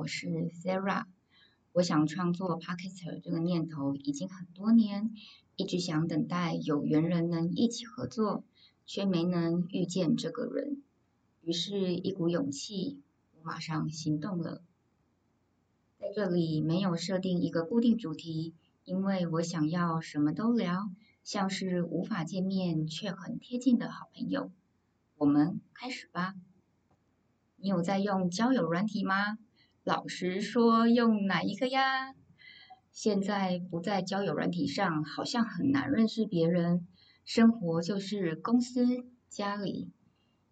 我是 Sarah，我想创作 Podcast 这个念头已经很多年，一直想等待有缘人能一起合作，却没能遇见这个人。于是，一股勇气，我马上行动了。在这里没有设定一个固定主题，因为我想要什么都聊，像是无法见面却很贴近的好朋友。我们开始吧。你有在用交友软体吗？老实说，用哪一个呀？现在不在交友软体上，好像很难认识别人。生活就是公司、家里，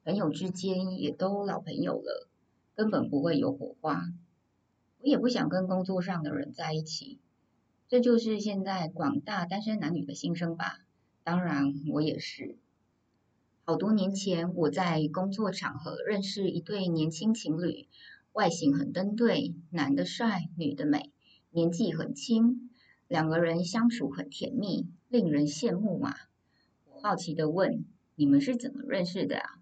朋友之间也都老朋友了，根本不会有火花。我也不想跟工作上的人在一起。这就是现在广大单身男女的心声吧。当然，我也是。好多年前，我在工作场合认识一对年轻情侣，外形很登对，男的帅，女的美，年纪很轻，两个人相处很甜蜜，令人羡慕嘛。我好奇的问：“你们是怎么认识的啊？”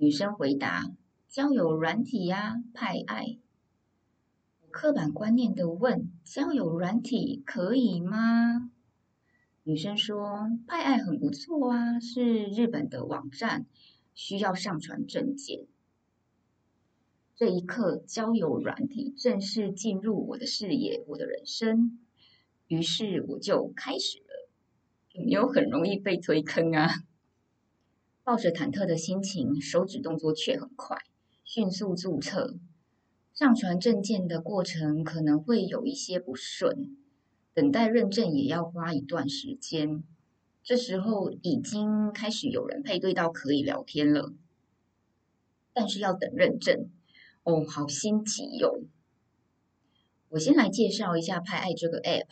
女生回答：“交友软体呀，派爱。”我刻板观念的问：“交友软体可以吗？”女生说：“派爱很不错啊，是日本的网站，需要上传证件。”这一刻，交友软体正式进入我的视野，我的人生。于是我就开始了。有没有很容易被推坑啊？抱着忐忑的心情，手指动作却很快，迅速注册。上传证件的过程可能会有一些不顺。等待认证也要花一段时间，这时候已经开始有人配对到可以聊天了，但是要等认证，哦，好心急哟。我先来介绍一下派爱这个 app，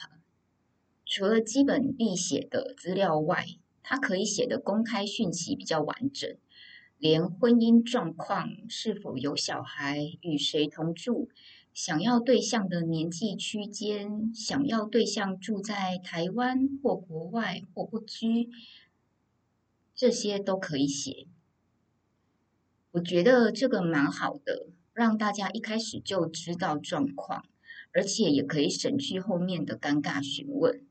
除了基本必写的资料外，它可以写的公开讯息比较完整，连婚姻状况、是否有小孩、与谁同住。想要对象的年纪区间，想要对象住在台湾或国外或不居，这些都可以写。我觉得这个蛮好的，让大家一开始就知道状况，而且也可以省去后面的尴尬询问。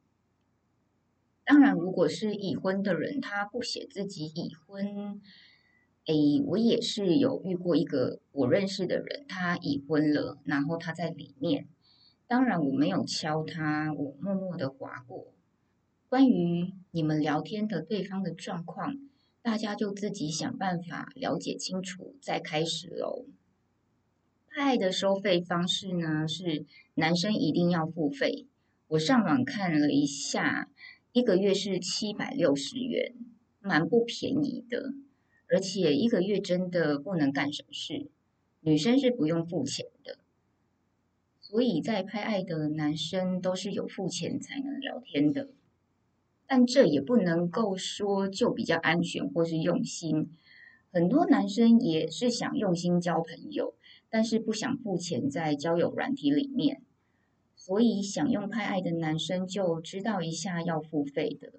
当然，如果是已婚的人，他不写自己已婚。哎，我也是有遇过一个我认识的人，他已婚了，然后他在里面。当然我没有敲他，我默默的划过。关于你们聊天的对方的状况，大家就自己想办法了解清楚再开始喽。爱的收费方式呢，是男生一定要付费。我上网看了一下，一个月是七百六十元，蛮不便宜的。而且一个月真的不能干什么事，女生是不用付钱的，所以在拍爱的男生都是有付钱才能聊天的。但这也不能够说就比较安全或是用心，很多男生也是想用心交朋友，但是不想付钱在交友软体里面，所以想用派爱的男生就知道一下要付费的。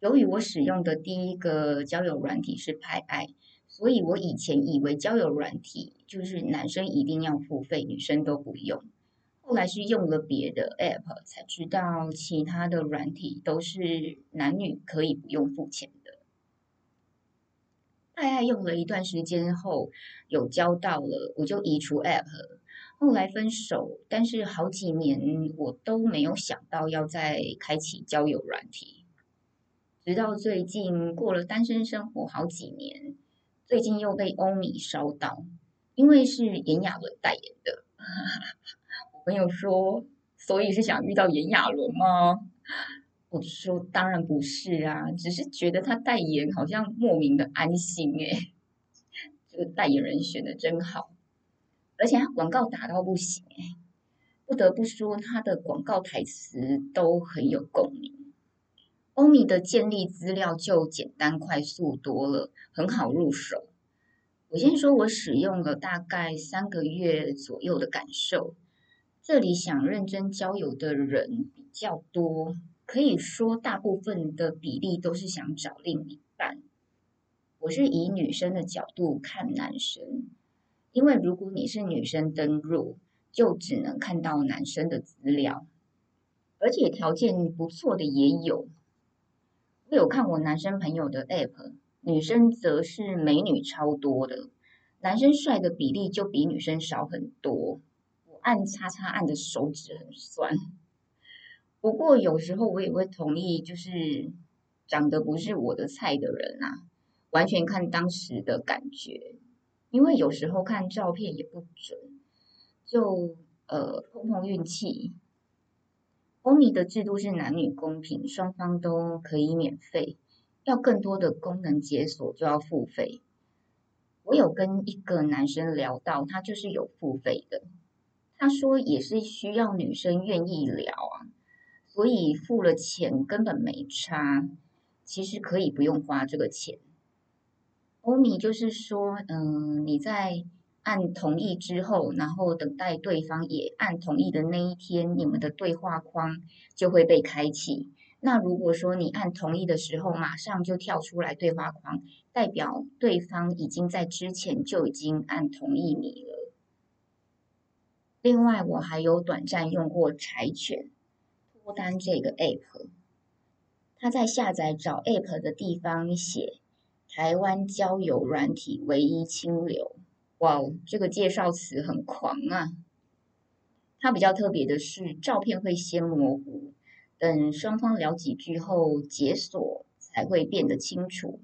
由于我使用的第一个交友软体是派爱，所以我以前以为交友软体就是男生一定要付费，女生都不用。后来是用了别的 app 才知道，其他的软体都是男女可以不用付钱爱。爱用了一段时间后，有交到了，我就移除 app。后来分手，但是好几年我都没有想到要再开启交友软体。直到最近过了单身生活好几年，最近又被欧米烧到，因为是炎亚纶代言的。我朋友说，所以是想遇到炎亚纶吗？我说当然不是啊，只是觉得他代言好像莫名的安心诶。这个代言人选的真好，而且他广告打到不行诶，不得不说他的广告台词都很有共鸣。欧米的建立资料就简单快速多了，很好入手。我先说我使用了大概三个月左右的感受。这里想认真交友的人比较多，可以说大部分的比例都是想找另一半。我是以女生的角度看男生，因为如果你是女生登入，就只能看到男生的资料，而且条件不错的也有。我有看我男生朋友的 app，女生则是美女超多的，男生帅的比例就比女生少很多。我按叉叉按的手指很酸。不过有时候我也会同意，就是长得不是我的菜的人啊，完全看当时的感觉，因为有时候看照片也不准，就呃碰碰运气。欧米的制度是男女公平，双方都可以免费，要更多的功能解锁就要付费。我有跟一个男生聊到，他就是有付费的，他说也是需要女生愿意聊啊。所以付了钱根本没差，其实可以不用花这个钱。欧米就是说，嗯，你在按同意之后，然后等待对方也按同意的那一天，你们的对话框就会被开启。那如果说你按同意的时候，马上就跳出来对话框，代表对方已经在之前就已经按同意你了。另外，我还有短暂用过柴犬。脱单这个 app，他在下载找 app 的地方写台湾交友软体唯一清流，哇哦，这个介绍词很狂啊！它比较特别的是，照片会先模糊，等双方聊几句后解锁才会变得清楚，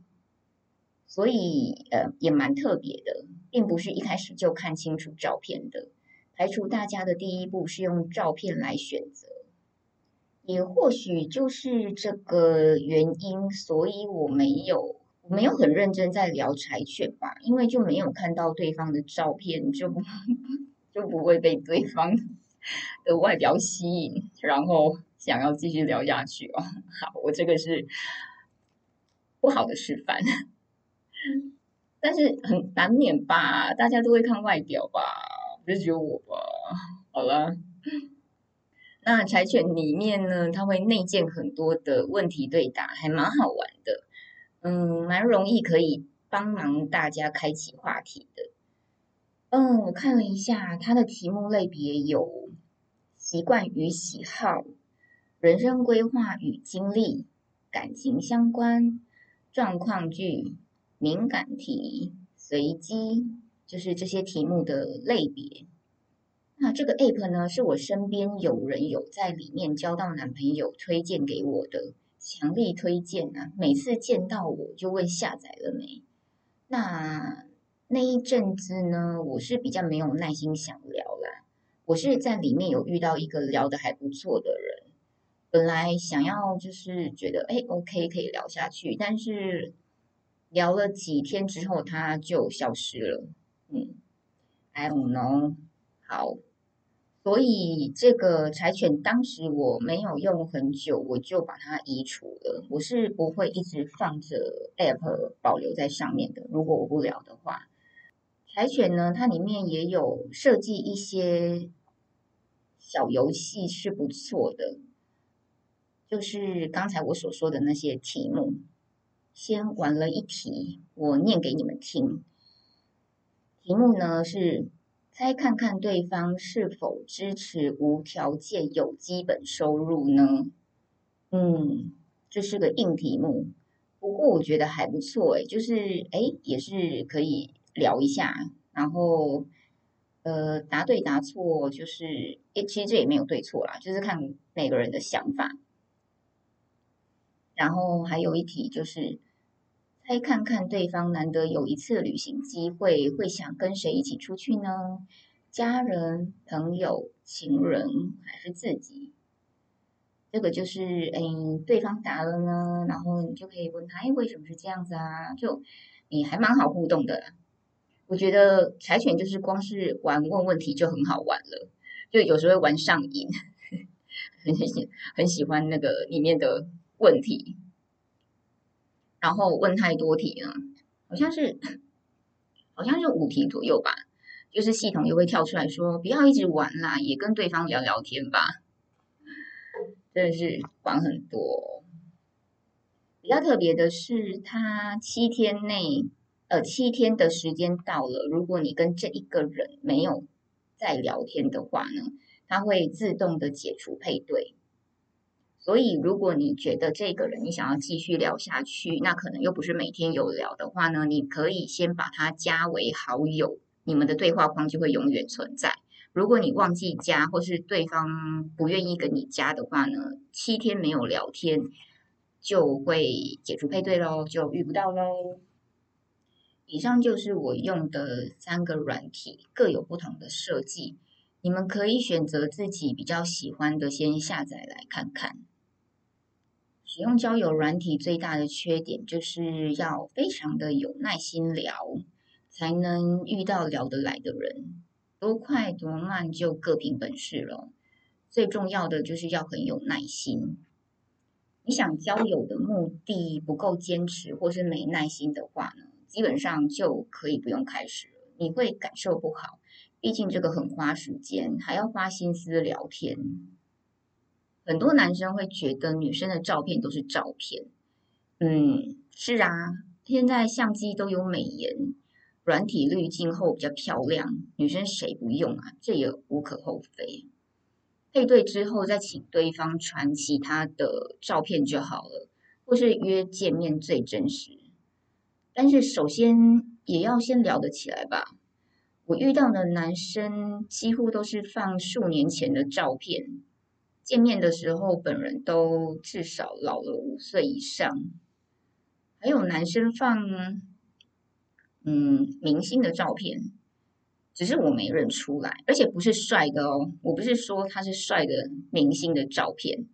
所以呃也蛮特别的，并不是一开始就看清楚照片的，排除大家的第一步是用照片来选择。也或许就是这个原因，所以我没有没有很认真在聊柴犬吧，因为就没有看到对方的照片，就 就不会被对方 的外表吸引，然后想要继续聊下去哦。好，我这个是不好的示范，但是很难免吧，大家都会看外表吧，不是只有我吧？好了。那柴犬里面呢，它会内建很多的问题对答，还蛮好玩的。嗯，蛮容易可以帮忙大家开启话题的。嗯，我看了一下，它的题目类别有习惯与喜好、人生规划与经历、感情相关、状况剧、敏感题、随机，就是这些题目的类别。那这个 app 呢，是我身边有人有在里面交到男朋友推荐给我的，强力推荐啊！每次见到我就问下载了没。那那一阵子呢，我是比较没有耐心想聊啦。我是在里面有遇到一个聊得还不错的人，本来想要就是觉得哎，OK 可以聊下去，但是聊了几天之后他就消失了。嗯，I don't know，好。所以这个柴犬当时我没有用很久，我就把它移除了。我是不会一直放着 App 保留在上面的。如果我不聊的话，柴犬呢，它里面也有设计一些小游戏，是不错的。就是刚才我所说的那些题目，先玩了一题，我念给你们听。题目呢是。猜看看对方是否支持无条件有基本收入呢？嗯，这是个硬题目，不过我觉得还不错诶，就是诶，也是可以聊一下，然后呃，答对答错就是诶，其实这也没有对错啦，就是看每个人的想法。然后还有一题就是。再看看对方难得有一次旅行机会，会想跟谁一起出去呢？家人、朋友、情人还是自己？这个就是，诶，对方答了呢，然后你就可以问他，诶，为什么是这样子啊？就，你还蛮好互动的。我觉得柴犬就是光是玩问问题就很好玩了，就有时候会玩上瘾，很喜很喜欢那个里面的问题。然后问太多题了，好像是，好像是五题左右吧。就是系统又会跳出来说，不要一直玩啦，也跟对方聊聊天吧。真的是玩很多。比较特别的是，他七天内呃，七天的时间到了，如果你跟这一个人没有再聊天的话呢，他会自动的解除配对。所以，如果你觉得这个人你想要继续聊下去，那可能又不是每天有聊的话呢，你可以先把他加为好友，你们的对话框就会永远存在。如果你忘记加，或是对方不愿意跟你加的话呢，七天没有聊天就会解除配对喽，就遇不到喽。以上就是我用的三个软体，各有不同的设计，你们可以选择自己比较喜欢的，先下载来看看。使用交友软体最大的缺点就是要非常的有耐心聊，才能遇到聊得来的人。多快多慢就各凭本事了。最重要的就是要很有耐心。你想交友的目的不够坚持或是没耐心的话呢，基本上就可以不用开始了。你会感受不好，毕竟这个很花时间，还要花心思聊天。很多男生会觉得女生的照片都是照片，嗯，是啊，现在相机都有美颜，软体滤镜后比较漂亮，女生谁不用啊？这也无可厚非。配对之后再请对方传其他的照片就好了，或是约见面最真实。但是首先也要先聊得起来吧。我遇到的男生几乎都是放数年前的照片。见面的时候，本人都至少老了五岁以上。还有男生放，嗯，明星的照片，只是我没认出来，而且不是帅的哦。我不是说他是帅的明星的照片，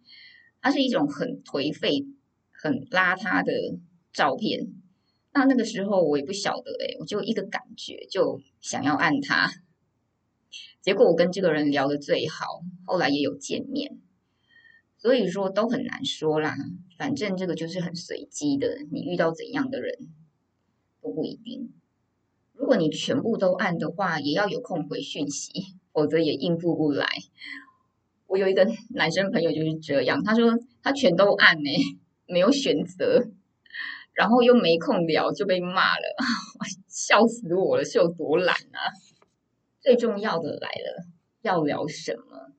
他是一种很颓废、很邋遢的照片。那那个时候我也不晓得，诶，我就一个感觉，就想要按他。结果我跟这个人聊得最好，后来也有见面。所以说都很难说啦，反正这个就是很随机的，你遇到怎样的人都不一定。如果你全部都按的话，也要有空回讯息，否则也应付不来。我有一个男生朋友就是这样，他说他全都按呢，没有选择，然后又没空聊就被骂了，笑死我了，是有多懒啊！最重要的来了，要聊什么？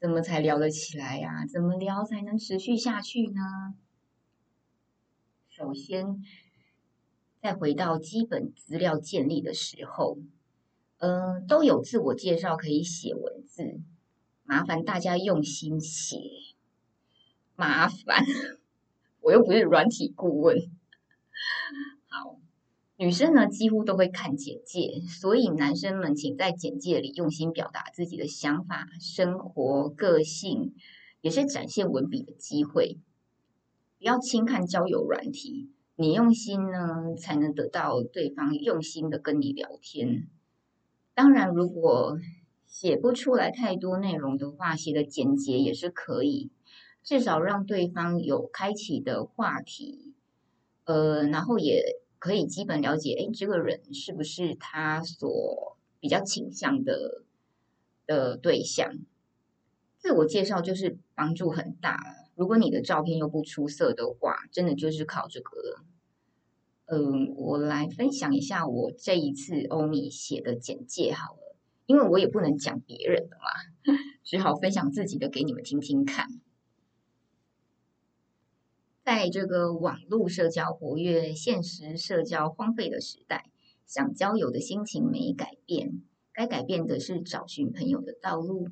怎么才聊得起来呀？怎么聊才能持续下去呢？首先，再回到基本资料建立的时候，呃，都有自我介绍可以写文字，麻烦大家用心写。麻烦，我又不是软体顾问。女生呢，几乎都会看简介，所以男生们请在简介里用心表达自己的想法、生活、个性，也是展现文笔的机会。不要轻看交友软体，你用心呢，才能得到对方用心的跟你聊天。当然，如果写不出来太多内容的话，写的简洁也是可以，至少让对方有开启的话题，呃，然后也。可以基本了解，哎，这个人是不是他所比较倾向的的对象？自我介绍就是帮助很大。如果你的照片又不出色的话，真的就是靠这个。嗯，我来分享一下我这一次欧米写的简介好了，因为我也不能讲别人的嘛，只好分享自己的给你们听听看。在这个网络社交活跃、现实社交荒废的时代，想交友的心情没改变，该改变的是找寻朋友的道路。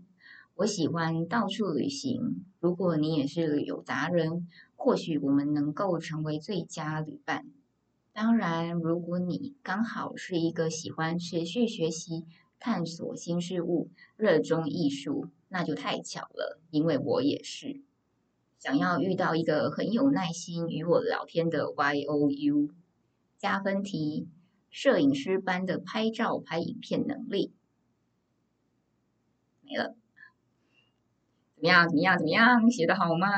我喜欢到处旅行，如果你也是旅游达人，或许我们能够成为最佳旅伴。当然，如果你刚好是一个喜欢持续学习、探索新事物、热衷艺术，那就太巧了，因为我也是。想要遇到一个很有耐心与我聊天的 YOU，加分题：摄影师般的拍照拍影片能力。没了，怎么样？怎么样？怎么样？写得好吗？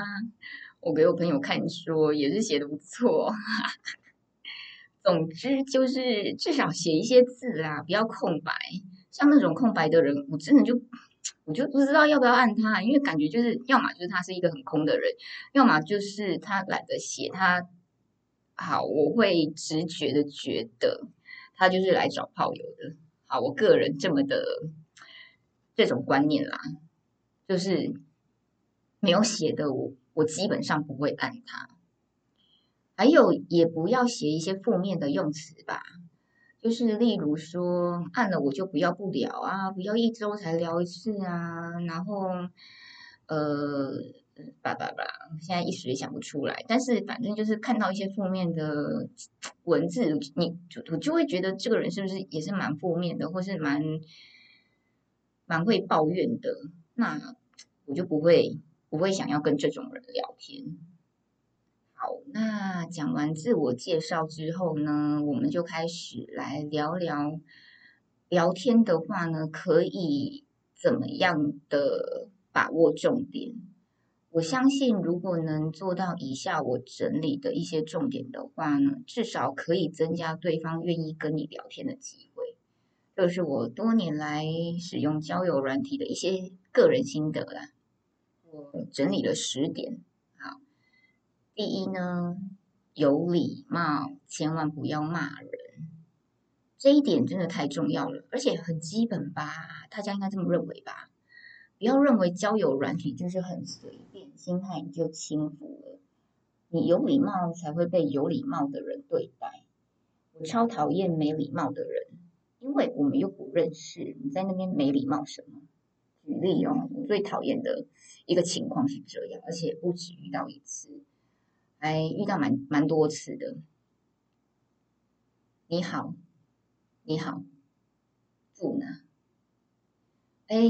我给我朋友看说也是写得不错。总之就是至少写一些字啦，不要空白。像那种空白的人，我真的就。我就不知道要不要按他，因为感觉就是要么就是他是一个很空的人，要么就是他懒得写他。好，我会直觉的觉得他就是来找炮友的。好，我个人这么的这种观念啦，就是没有写的我，我基本上不会按他。还有，也不要写一些负面的用词吧。就是例如说，按了我就不要不聊啊，不要一周才聊一次啊，然后呃，叭叭叭，现在一时也想不出来。但是反正就是看到一些负面的文字，你就我就会觉得这个人是不是也是蛮负面的，或是蛮蛮会抱怨的，那我就不会不会想要跟这种人聊天。好，那讲完自我介绍之后呢，我们就开始来聊聊聊天的话呢，可以怎么样的把握重点？我相信，如果能做到以下我整理的一些重点的话呢，至少可以增加对方愿意跟你聊天的机会。这是我多年来使用交友软体的一些个人心得啦，我整理了十点。第一呢，有礼貌，千万不要骂人，这一点真的太重要了，而且很基本吧？大家应该这么认为吧？不要认为交友软体就是很随便，心态你就轻浮了。你有礼貌才会被有礼貌的人对待。我超讨厌没礼貌的人，因为我们又不认识，你在那边没礼貌什么？举例哦，我最讨厌的一个情况是这样，而且不止遇到一次。还遇到蛮蛮多次的。你好，你好，住哪？哎，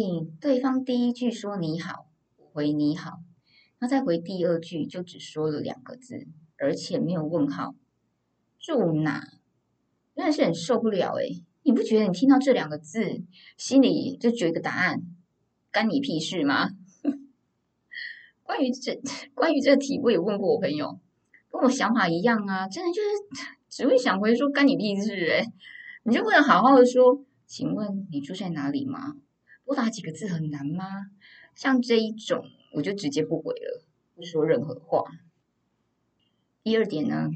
对方第一句说你好，我回你好，那再回第二句就只说了两个字，而且没有问号。住哪？真的是很受不了哎！你不觉得你听到这两个字，心里就觉得一个答案，干你屁事吗？关于这关于这题，我也问过我朋友，跟我想法一样啊，真的就是只会想回说干你屁事诶，你就不能好好的说，请问你住在哪里吗？多打几个字很难吗？像这一种，我就直接不回了，不说任何话。第二点呢，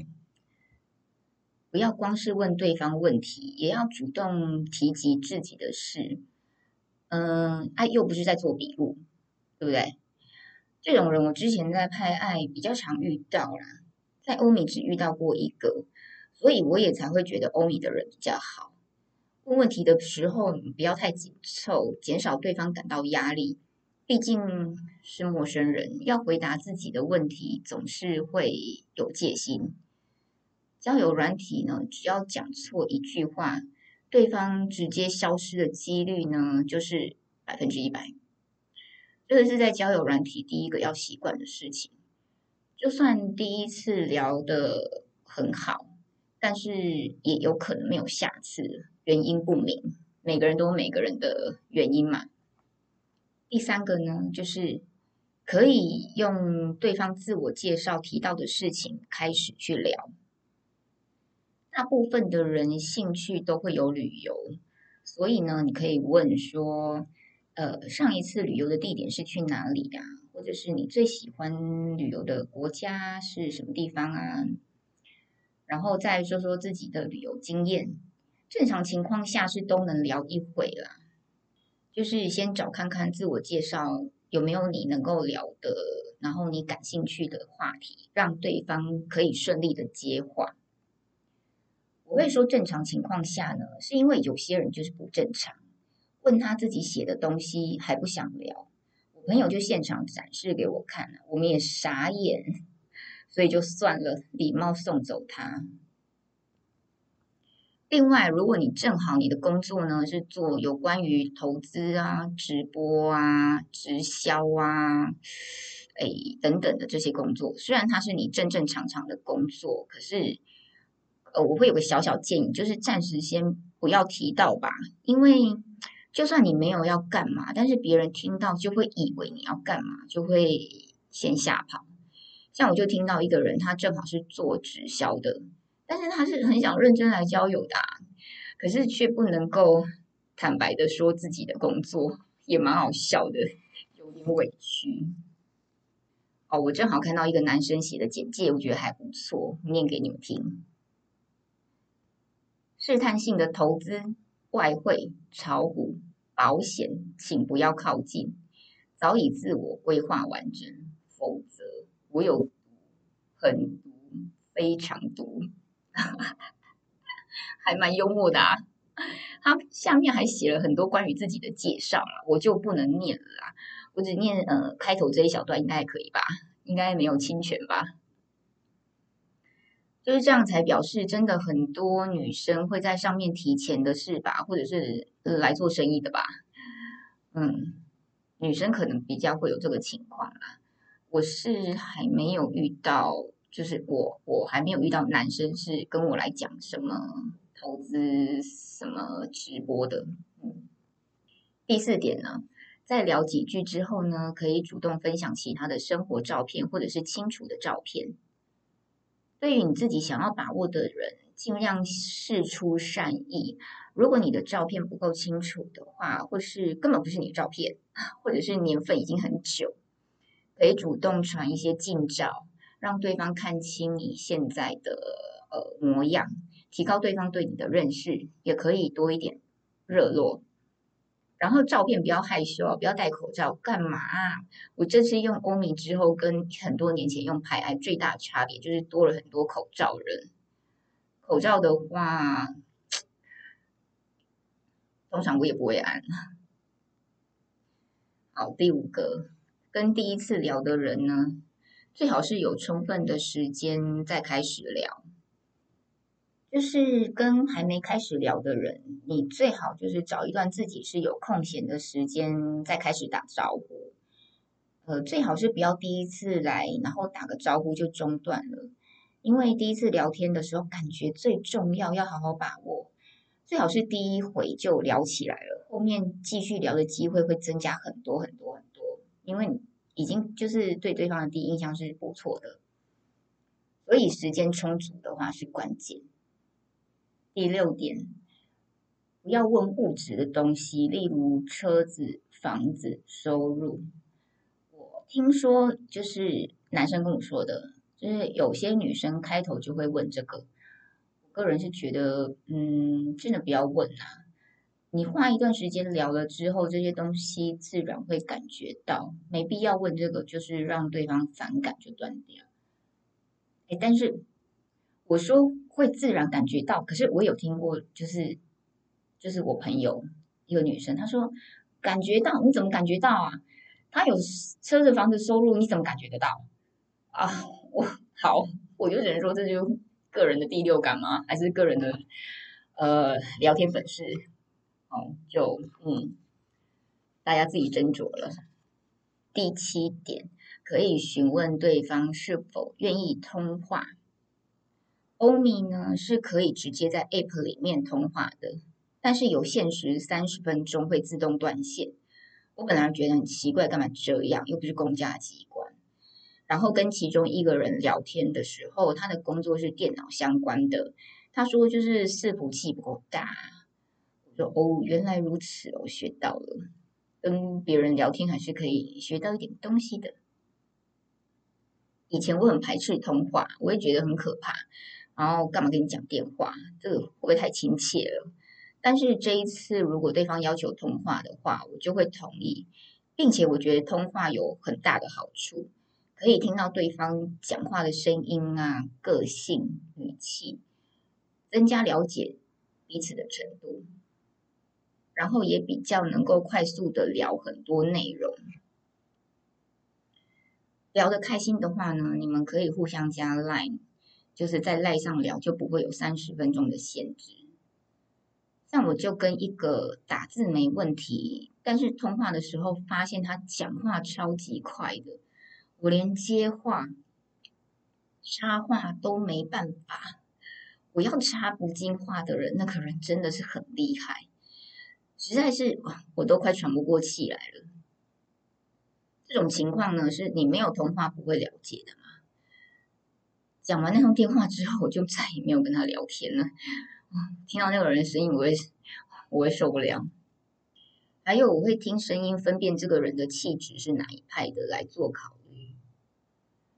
不要光是问对方问题，也要主动提及自己的事。嗯，哎，又不是在做笔录，对不对？这种人我之前在拍爱比较常遇到啦，在欧米只遇到过一个，所以我也才会觉得欧米的人比较好。问问题的时候，你不要太紧凑，减少对方感到压力。毕竟是陌生人，要回答自己的问题总是会有戒心。交友软体呢，只要讲错一句话，对方直接消失的几率呢，就是百分之一百。这个是在交友软体第一个要习惯的事情。就算第一次聊得很好，但是也有可能没有下次，原因不明。每个人都有每个人的原因嘛。第三个呢，就是可以用对方自我介绍提到的事情开始去聊。大部分的人兴趣都会有旅游，所以呢，你可以问说。呃，上一次旅游的地点是去哪里呀？或者是你最喜欢旅游的国家是什么地方啊？然后再说说自己的旅游经验。正常情况下是都能聊一会啦，就是先找看看自我介绍有没有你能够聊的，然后你感兴趣的话题，让对方可以顺利的接话。我会说正常情况下呢，是因为有些人就是不正常。问他自己写的东西还不想聊，朋友就现场展示给我看了，我们也傻眼，所以就算了，礼貌送走他。另外，如果你正好你的工作呢是做有关于投资啊、直播啊、直销啊，哎等等的这些工作，虽然它是你正正常常的工作，可是呃，我会有个小小建议，就是暂时先不要提到吧，因为。就算你没有要干嘛，但是别人听到就会以为你要干嘛，就会先吓跑。像我就听到一个人，他正好是做直销的，但是他是很想认真来交友的，可是却不能够坦白的说自己的工作，也蛮好笑的，有点委屈。哦，我正好看到一个男生写的简介，我觉得还不错，念给你们听。试探性的投资、外汇、炒股、保险，请不要靠近。早已自我规划完整，否则我有毒，很毒，非常毒，还蛮幽默的啊。他下面还写了很多关于自己的介绍了，我就不能念了啦。我只念呃开头这一小段，应该可以吧？应该没有侵权吧？就是这样才表示真的很多女生会在上面提钱的是吧？或者是来做生意的吧？嗯，女生可能比较会有这个情况啦。我是还没有遇到，就是我我还没有遇到男生是跟我来讲什么投资什么直播的。嗯，第四点呢，在聊几句之后呢，可以主动分享其他的生活照片或者是清楚的照片。对于你自己想要把握的人，尽量释出善意。如果你的照片不够清楚的话，或是根本不是你的照片，或者是年份已经很久，可以主动传一些近照，让对方看清你现在的呃模样，提高对方对你的认识，也可以多一点热络。然后照片不要害羞啊，不要戴口罩，干嘛？我这次用欧米之后，跟很多年前用拍爱最大的差别就是多了很多口罩人。口罩的话，通常我也不会按。好，第五个，跟第一次聊的人呢，最好是有充分的时间再开始聊。就是跟还没开始聊的人，你最好就是找一段自己是有空闲的时间再开始打招呼。呃，最好是不要第一次来，然后打个招呼就中断了，因为第一次聊天的时候感觉最重要，要好好把握。最好是第一回就聊起来了，后面继续聊的机会会增加很多很多很多，因为已经就是对对方的第一印象是不错的，所以时间充足的话是关键。第六点，不要问物质的东西，例如车子、房子、收入。我听说，就是男生跟我说的，就是有些女生开头就会问这个。我个人是觉得，嗯，真的不要问啊。你花一段时间聊了之后，这些东西自然会感觉到，没必要问这个，就是让对方反感就断掉。哎，但是。我说会自然感觉到，可是我有听过，就是就是我朋友一个女生，她说感觉到，你怎么感觉到啊？她有车子、房子、收入，你怎么感觉得到啊？我好，我就只能说这就个人的第六感吗？还是个人的呃聊天本事？哦，就嗯，大家自己斟酌了。第七点，可以询问对方是否愿意通话。欧米呢是可以直接在 App 里面通话的，但是有限时三十分钟会自动断线。我本来觉得很奇怪，干嘛这样？又不是公家机关。然后跟其中一个人聊天的时候，他的工作是电脑相关的，他说就是伺服器不够大。我说哦，原来如此，我学到了。跟别人聊天还是可以学到一点东西的。以前我很排斥通话，我也觉得很可怕。然后干嘛跟你讲电话？这个会不会太亲切了？但是这一次，如果对方要求通话的话，我就会同意，并且我觉得通话有很大的好处，可以听到对方讲话的声音啊、个性、语气，增加了解彼此的程度，然后也比较能够快速的聊很多内容。聊得开心的话呢，你们可以互相加 Line。就是在赖上聊就不会有三十分钟的限制。像我就跟一个打字没问题，但是通话的时候发现他讲话超级快的，我连接话、插话都没办法。我要插不进话的人，那个人真的是很厉害，实在是我都快喘不过气来了。这种情况呢，是你没有通话不会了解的。讲完那通电话之后，我就再也没有跟他聊天了。听到那个人的声音，我会我会受不了。还有，我会听声音分辨这个人的气质是哪一派的来做考虑。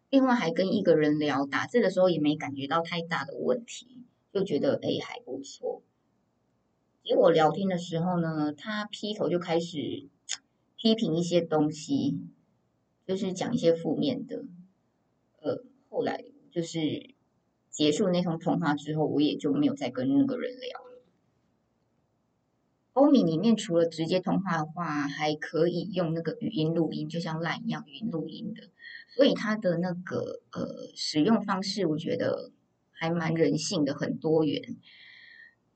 另外，还跟一个人聊，打字的时候也没感觉到太大的问题，就觉得哎还不错。结果聊天的时候呢，他劈头就开始批评一些东西，就是讲一些负面的。呃，后来就是结束那通通话之后，我也就没有再跟那个人聊了。欧米里面除了直接通话的话，还可以用那个语音录音，就像 LINE 一样语音录音的。所以它的那个呃使用方式，我觉得还蛮人性的，很多元。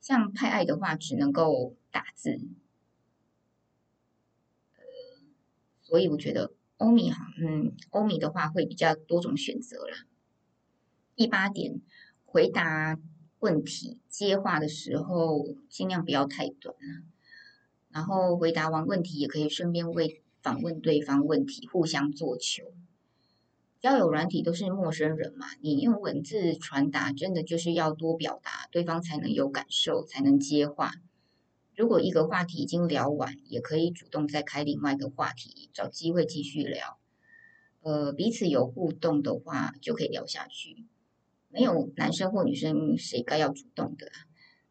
像派爱的话，只能够打字，呃，所以我觉得欧米哈，嗯，欧米的话会比较多种选择啦。第八点，回答问题接话的时候，尽量不要太短。然后回答完问题，也可以顺便为访问对方问题，互相做球。交友软体都是陌生人嘛，你用文字传达，真的就是要多表达，对方才能有感受，才能接话。如果一个话题已经聊完，也可以主动再开另外一个话题，找机会继续聊。呃，彼此有互动的话，就可以聊下去。没有男生或女生谁该要主动的，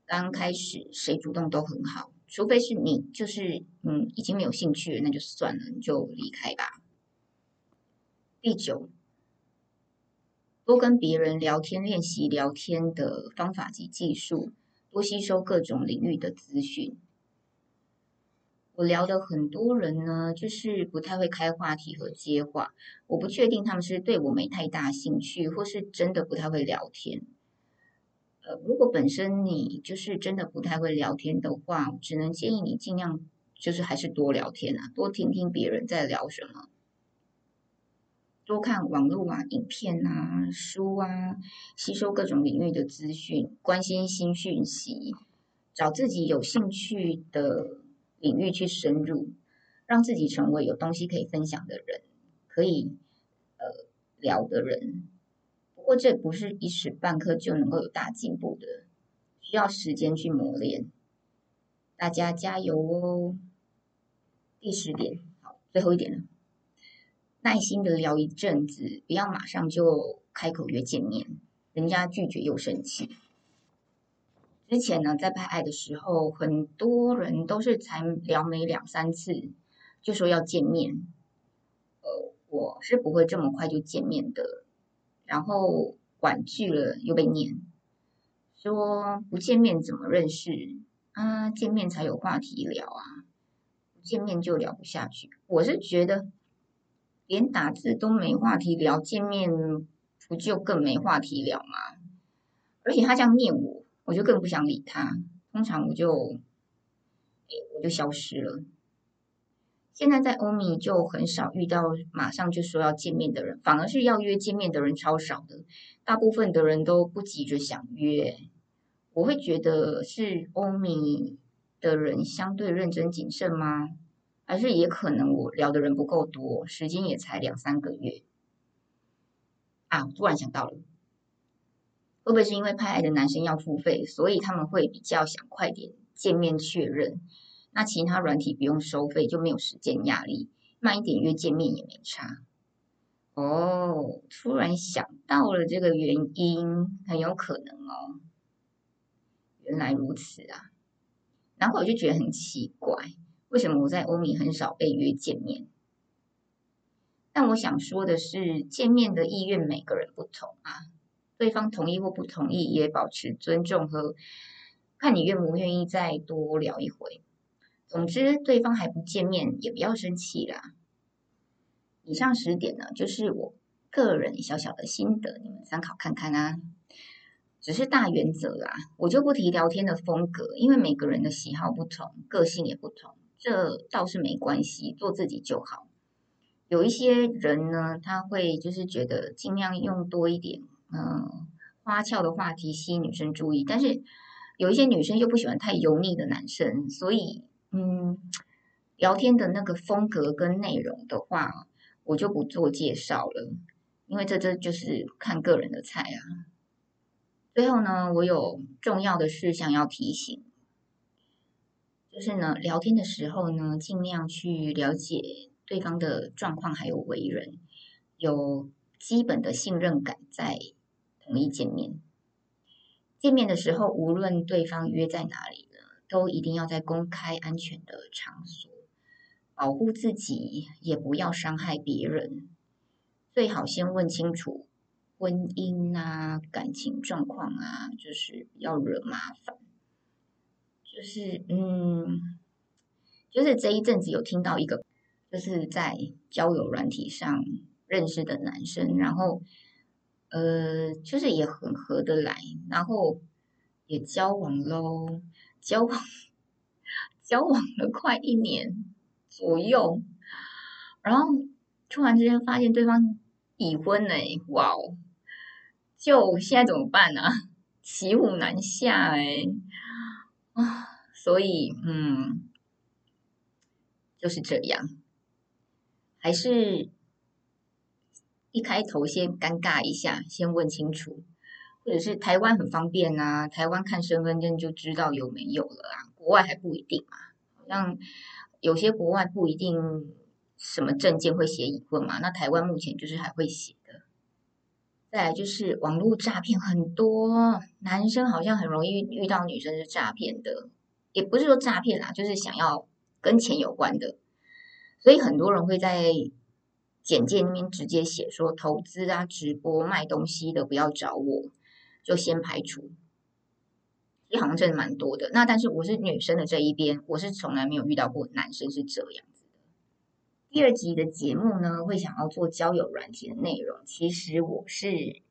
刚开始谁主动都很好，除非是你就是嗯已经没有兴趣，那就算了，你就离开吧。第九。多跟别人聊天，练习聊天的方法及技术，多吸收各种领域的资讯。我聊的很多人呢，就是不太会开话题和接话。我不确定他们是对我没太大兴趣，或是真的不太会聊天。呃，如果本身你就是真的不太会聊天的话，只能建议你尽量就是还是多聊天啊，多听听别人在聊什么。多看网络啊、影片啊、书啊，吸收各种领域的资讯，关心新讯息，找自己有兴趣的领域去深入，让自己成为有东西可以分享的人，可以呃聊的人。不过这不是一时半刻就能够有大进步的，需要时间去磨练。大家加油哦！第十点，好，最后一点了。耐心的聊一阵子，不要马上就开口约见面，人家拒绝又生气。之前呢，在拍爱的时候，很多人都是才聊没两三次，就说要见面。呃，我是不会这么快就见面的，然后婉拒了又被念，说不见面怎么认识？啊，见面才有话题聊啊，不见面就聊不下去。我是觉得。连打字都没话题聊，见面不就更没话题聊吗？而且他这样念我，我就更不想理他。通常我就，哎，我就消失了。现在在欧米就很少遇到马上就说要见面的人，反而是要约见面的人超少的。大部分的人都不急着想约。我会觉得是欧米的人相对认真谨慎吗？还是也可能我聊的人不够多，时间也才两三个月啊！突然想到了，会不会是因为拍爱的男生要付费，所以他们会比较想快点见面确认？那其他软体不用收费，就没有时间压力，慢一点约见面也没差。哦，突然想到了这个原因，很有可能哦。原来如此啊！然后我就觉得很奇怪。为什么我在欧米很少被约见面？但我想说的是，见面的意愿每个人不同啊，对方同意或不同意，也保持尊重和看你愿不愿意再多聊一回。总之，对方还不见面，也不要生气啦。以上十点呢，就是我个人小小的心得，你们参考看看啊。只是大原则啦，我就不提聊天的风格，因为每个人的喜好不同，个性也不同。这倒是没关系，做自己就好。有一些人呢，他会就是觉得尽量用多一点，嗯，花俏的话题吸引女生注意。但是有一些女生又不喜欢太油腻的男生，所以嗯，聊天的那个风格跟内容的话，我就不做介绍了，因为这这就是看个人的菜啊。最后呢，我有重要的事项要提醒。就是呢，聊天的时候呢，尽量去了解对方的状况还有为人，有基本的信任感，在同意见面。见面的时候，无论对方约在哪里呢，都一定要在公开安全的场所，保护自己，也不要伤害别人。最好先问清楚婚姻啊、感情状况啊，就是要惹麻烦。就是嗯，就是这一阵子有听到一个，就是在交友软体上认识的男生，然后呃，就是也很合得来，然后也交往喽，交往 交往了快一年左右，然后突然之间发现对方已婚了，哇哦！就现在怎么办呢？骑虎难下哎啊！所以嗯，就是这样，还是一开头先尴尬一下，先问清楚，或者是台湾很方便啊，台湾看身份证就知道有没有了啊，国外还不一定嘛，好像有些国外不一定什么证件会写已婚嘛，那台湾目前就是还会写的。再来就是网络诈骗很多，男生好像很容易遇到女生是诈骗的，也不是说诈骗啦，就是想要跟钱有关的，所以很多人会在简介里面直接写说投资啊、直播卖东西的不要找我，就先排除。一行真的蛮多的。那但是我是女生的这一边，我是从来没有遇到过男生是这样子的。第二集的节目呢，会想要做交友软体的内容。其实我是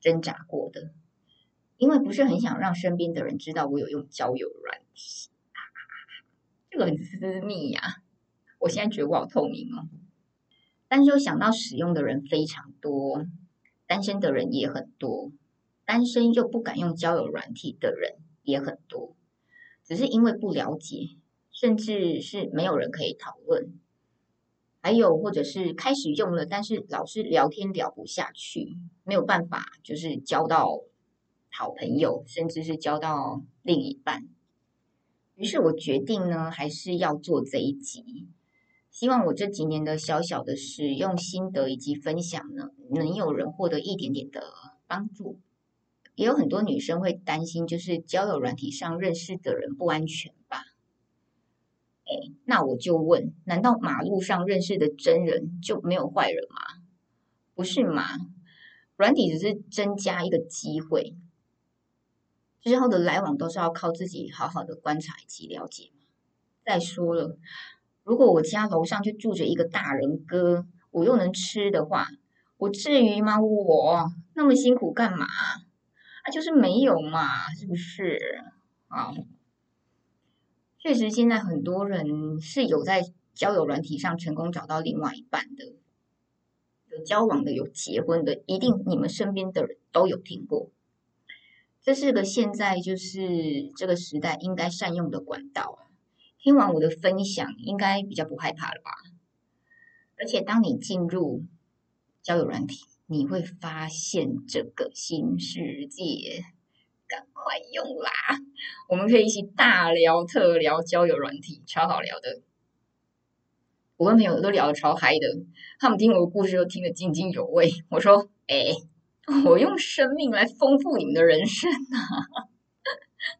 挣扎过的，因为不是很想让身边的人知道我有用交友软体，这个很私密呀、啊。我现在觉得我好透明哦，但是又想到使用的人非常多，单身的人也很多，单身又不敢用交友软体的人也很多，只是因为不了解，甚至是没有人可以讨论。还有，或者是开始用了，但是老是聊天聊不下去，没有办法，就是交到好朋友，甚至是交到另一半。于是我决定呢，还是要做这一集，希望我这几年的小小的使用心得以及分享呢，能有人获得一点点的帮助。也有很多女生会担心，就是交友软体上认识的人不安全吧？哎，那我就问，难道马路上认识的真人就没有坏人吗？不是吗？软体只是增加一个机会，之后的来往都是要靠自己好好的观察以及了解。再说了，如果我家楼上就住着一个大人哥，我又能吃的话，我至于吗？我那么辛苦干嘛？啊，就是没有嘛，是不是？啊。确实，现在很多人是有在交友软体上成功找到另外一半的，有交往的，有结婚的，一定你们身边的人都有听过。这是个现在就是这个时代应该善用的管道！听完我的分享，应该比较不害怕了吧？而且，当你进入交友软体，你会发现这个新世界。赶快用啦！我们可以一起大聊特聊交友软体，超好聊的。我跟朋友都聊得超嗨的，他们听我的故事都听得津津有味。我说：“哎，我用生命来丰富你们的人生啊！”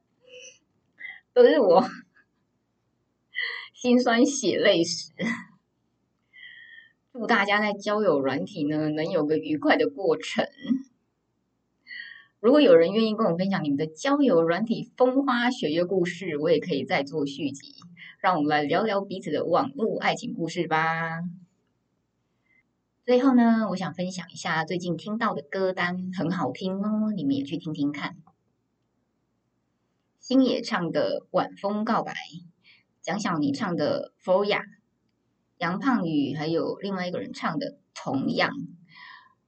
都是我心酸血泪史。祝大家在交友软体呢，能有个愉快的过程。如果有人愿意跟我分享你们的交友软体风花雪月故事，我也可以再做续集。让我们来聊聊彼此的网络爱情故事吧。最后呢，我想分享一下最近听到的歌单，很好听哦，你们也去听听看。星野唱的《晚风告白》，蒋小妮唱的《佛雅》，杨胖宇还有另外一个人唱的《同样》，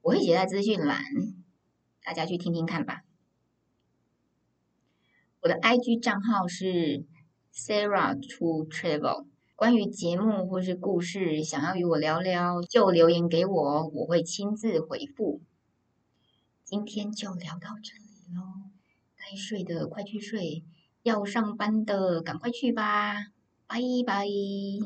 我会写在资讯栏。大家去听听看吧。我的 IG 账号是 Sarah to Travel。关于节目或是故事，想要与我聊聊，就留言给我，我会亲自回复。今天就聊到这里喽，该睡的快去睡，要上班的赶快去吧， 바이바이.